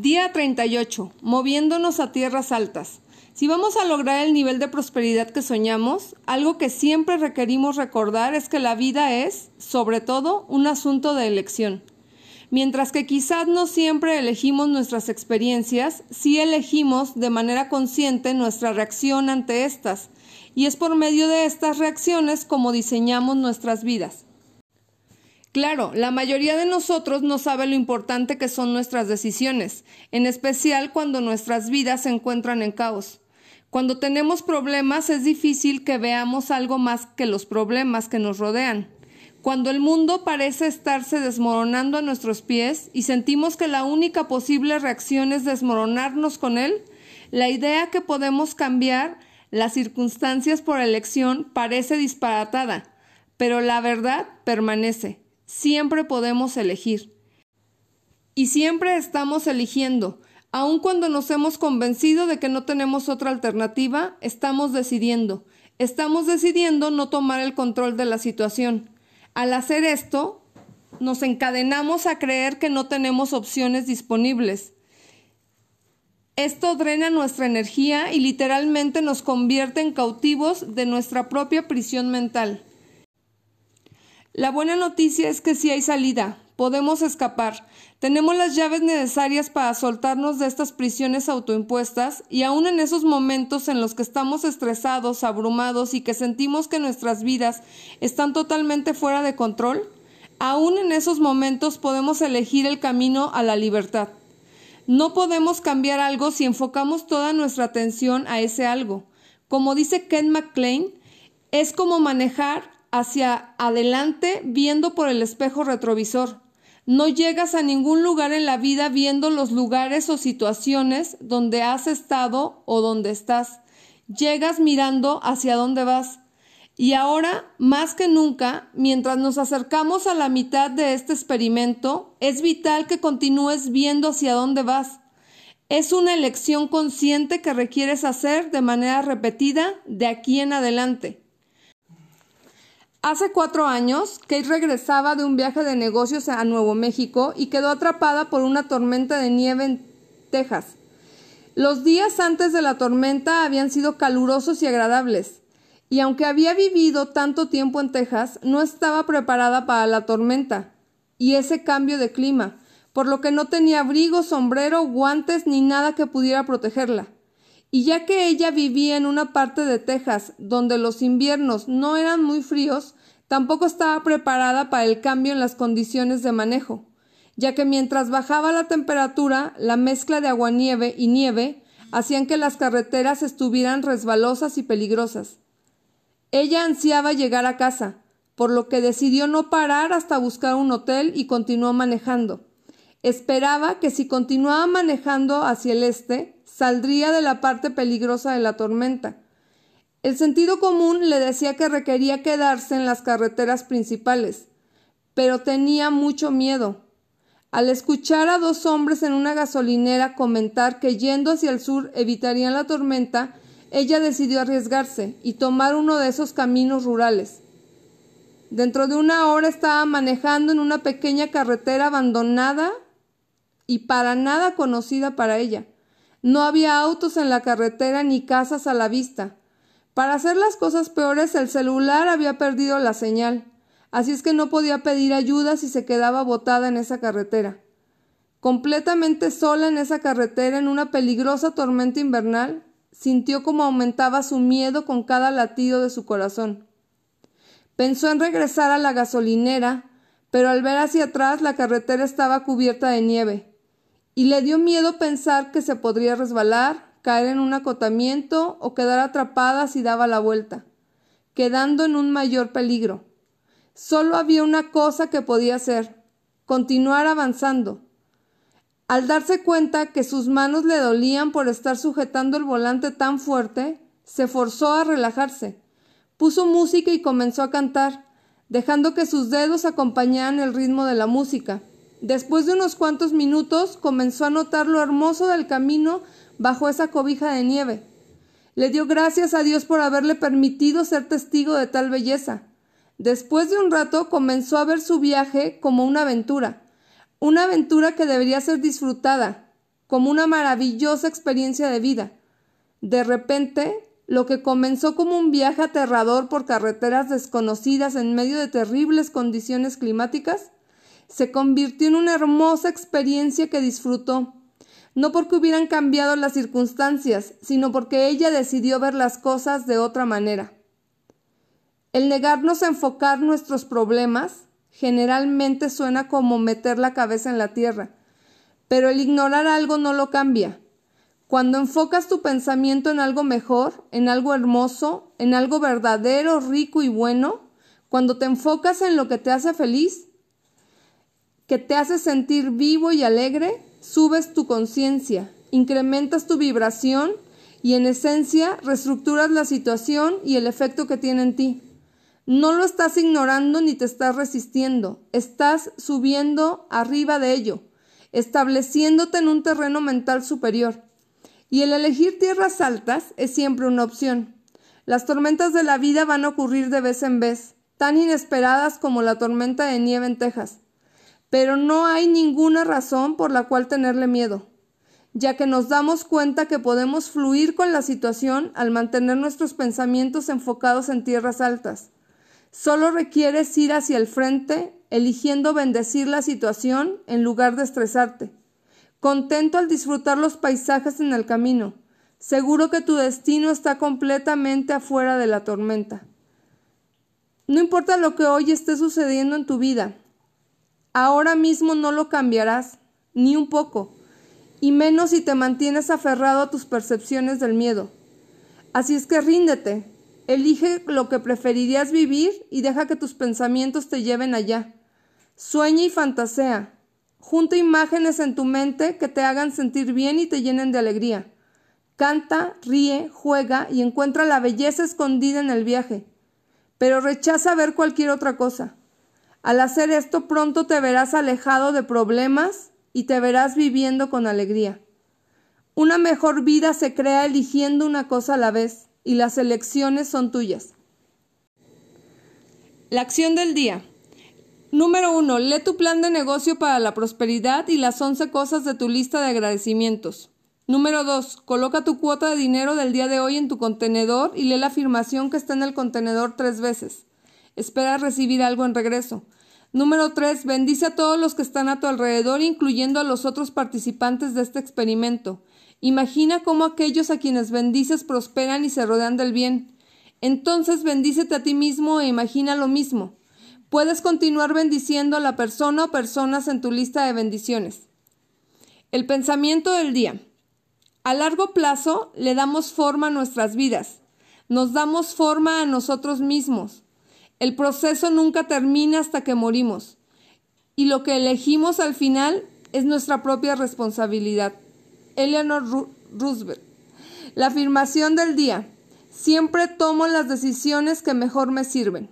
Día 38. Moviéndonos a tierras altas. Si vamos a lograr el nivel de prosperidad que soñamos, algo que siempre requerimos recordar es que la vida es, sobre todo, un asunto de elección. Mientras que quizás no siempre elegimos nuestras experiencias, sí elegimos de manera consciente nuestra reacción ante estas, y es por medio de estas reacciones como diseñamos nuestras vidas. Claro, la mayoría de nosotros no sabe lo importante que son nuestras decisiones, en especial cuando nuestras vidas se encuentran en caos. Cuando tenemos problemas es difícil que veamos algo más que los problemas que nos rodean. Cuando el mundo parece estarse desmoronando a nuestros pies y sentimos que la única posible reacción es desmoronarnos con él, la idea que podemos cambiar las circunstancias por elección parece disparatada, pero la verdad permanece siempre podemos elegir. Y siempre estamos eligiendo. Aun cuando nos hemos convencido de que no tenemos otra alternativa, estamos decidiendo. Estamos decidiendo no tomar el control de la situación. Al hacer esto, nos encadenamos a creer que no tenemos opciones disponibles. Esto drena nuestra energía y literalmente nos convierte en cautivos de nuestra propia prisión mental. La buena noticia es que sí hay salida, podemos escapar, tenemos las llaves necesarias para soltarnos de estas prisiones autoimpuestas y aun en esos momentos en los que estamos estresados, abrumados y que sentimos que nuestras vidas están totalmente fuera de control, aun en esos momentos podemos elegir el camino a la libertad. No podemos cambiar algo si enfocamos toda nuestra atención a ese algo. Como dice Ken McLean, es como manejar hacia adelante viendo por el espejo retrovisor. No llegas a ningún lugar en la vida viendo los lugares o situaciones donde has estado o donde estás. Llegas mirando hacia dónde vas. Y ahora, más que nunca, mientras nos acercamos a la mitad de este experimento, es vital que continúes viendo hacia dónde vas. Es una elección consciente que requieres hacer de manera repetida de aquí en adelante. Hace cuatro años, Kate regresaba de un viaje de negocios a Nuevo México y quedó atrapada por una tormenta de nieve en Texas. Los días antes de la tormenta habían sido calurosos y agradables, y aunque había vivido tanto tiempo en Texas, no estaba preparada para la tormenta y ese cambio de clima, por lo que no tenía abrigo, sombrero, guantes ni nada que pudiera protegerla. Y ya que ella vivía en una parte de Texas donde los inviernos no eran muy fríos, tampoco estaba preparada para el cambio en las condiciones de manejo, ya que mientras bajaba la temperatura, la mezcla de aguanieve y nieve hacían que las carreteras estuvieran resbalosas y peligrosas. Ella ansiaba llegar a casa, por lo que decidió no parar hasta buscar un hotel y continuó manejando. Esperaba que si continuaba manejando hacia el este, saldría de la parte peligrosa de la tormenta. El sentido común le decía que requería quedarse en las carreteras principales, pero tenía mucho miedo. Al escuchar a dos hombres en una gasolinera comentar que yendo hacia el sur evitarían la tormenta, ella decidió arriesgarse y tomar uno de esos caminos rurales. Dentro de una hora estaba manejando en una pequeña carretera abandonada y para nada conocida para ella. No había autos en la carretera ni casas a la vista. Para hacer las cosas peores, el celular había perdido la señal, así es que no podía pedir ayuda si se quedaba botada en esa carretera. Completamente sola en esa carretera en una peligrosa tormenta invernal, sintió como aumentaba su miedo con cada latido de su corazón. Pensó en regresar a la gasolinera, pero al ver hacia atrás la carretera estaba cubierta de nieve y le dio miedo pensar que se podría resbalar, caer en un acotamiento o quedar atrapada si daba la vuelta, quedando en un mayor peligro. Solo había una cosa que podía hacer, continuar avanzando. Al darse cuenta que sus manos le dolían por estar sujetando el volante tan fuerte, se forzó a relajarse. Puso música y comenzó a cantar, dejando que sus dedos acompañaran el ritmo de la música. Después de unos cuantos minutos comenzó a notar lo hermoso del camino bajo esa cobija de nieve. Le dio gracias a Dios por haberle permitido ser testigo de tal belleza. Después de un rato comenzó a ver su viaje como una aventura, una aventura que debería ser disfrutada, como una maravillosa experiencia de vida. De repente, lo que comenzó como un viaje aterrador por carreteras desconocidas en medio de terribles condiciones climáticas, se convirtió en una hermosa experiencia que disfrutó, no porque hubieran cambiado las circunstancias, sino porque ella decidió ver las cosas de otra manera. El negarnos a enfocar nuestros problemas generalmente suena como meter la cabeza en la tierra, pero el ignorar algo no lo cambia. Cuando enfocas tu pensamiento en algo mejor, en algo hermoso, en algo verdadero, rico y bueno, cuando te enfocas en lo que te hace feliz, que te hace sentir vivo y alegre, subes tu conciencia, incrementas tu vibración y en esencia reestructuras la situación y el efecto que tiene en ti. No lo estás ignorando ni te estás resistiendo, estás subiendo arriba de ello, estableciéndote en un terreno mental superior. Y el elegir tierras altas es siempre una opción. Las tormentas de la vida van a ocurrir de vez en vez, tan inesperadas como la tormenta de nieve en Texas. Pero no hay ninguna razón por la cual tenerle miedo, ya que nos damos cuenta que podemos fluir con la situación al mantener nuestros pensamientos enfocados en tierras altas. Solo requieres ir hacia el frente, eligiendo bendecir la situación en lugar de estresarte. Contento al disfrutar los paisajes en el camino, seguro que tu destino está completamente afuera de la tormenta. No importa lo que hoy esté sucediendo en tu vida, ahora mismo no lo cambiarás, ni un poco, y menos si te mantienes aferrado a tus percepciones del miedo. Así es que ríndete, Elige lo que preferirías vivir y deja que tus pensamientos te lleven allá. Sueña y fantasea. Junta imágenes en tu mente que te hagan sentir bien y te llenen de alegría. Canta, ríe, juega y encuentra la belleza escondida en el viaje. Pero rechaza ver cualquier otra cosa. Al hacer esto pronto te verás alejado de problemas y te verás viviendo con alegría. Una mejor vida se crea eligiendo una cosa a la vez y las elecciones son tuyas. La acción del día. Número 1. Lee tu plan de negocio para la prosperidad y las 11 cosas de tu lista de agradecimientos. Número 2. Coloca tu cuota de dinero del día de hoy en tu contenedor y lee la afirmación que está en el contenedor tres veces. Espera recibir algo en regreso. Número 3. Bendice a todos los que están a tu alrededor, incluyendo a los otros participantes de este experimento. Imagina cómo aquellos a quienes bendices prosperan y se rodean del bien. Entonces bendícete a ti mismo e imagina lo mismo. Puedes continuar bendiciendo a la persona o personas en tu lista de bendiciones. El pensamiento del día. A largo plazo le damos forma a nuestras vidas. Nos damos forma a nosotros mismos. El proceso nunca termina hasta que morimos. Y lo que elegimos al final es nuestra propia responsabilidad. Eleanor Roosevelt. La afirmación del día. Siempre tomo las decisiones que mejor me sirven.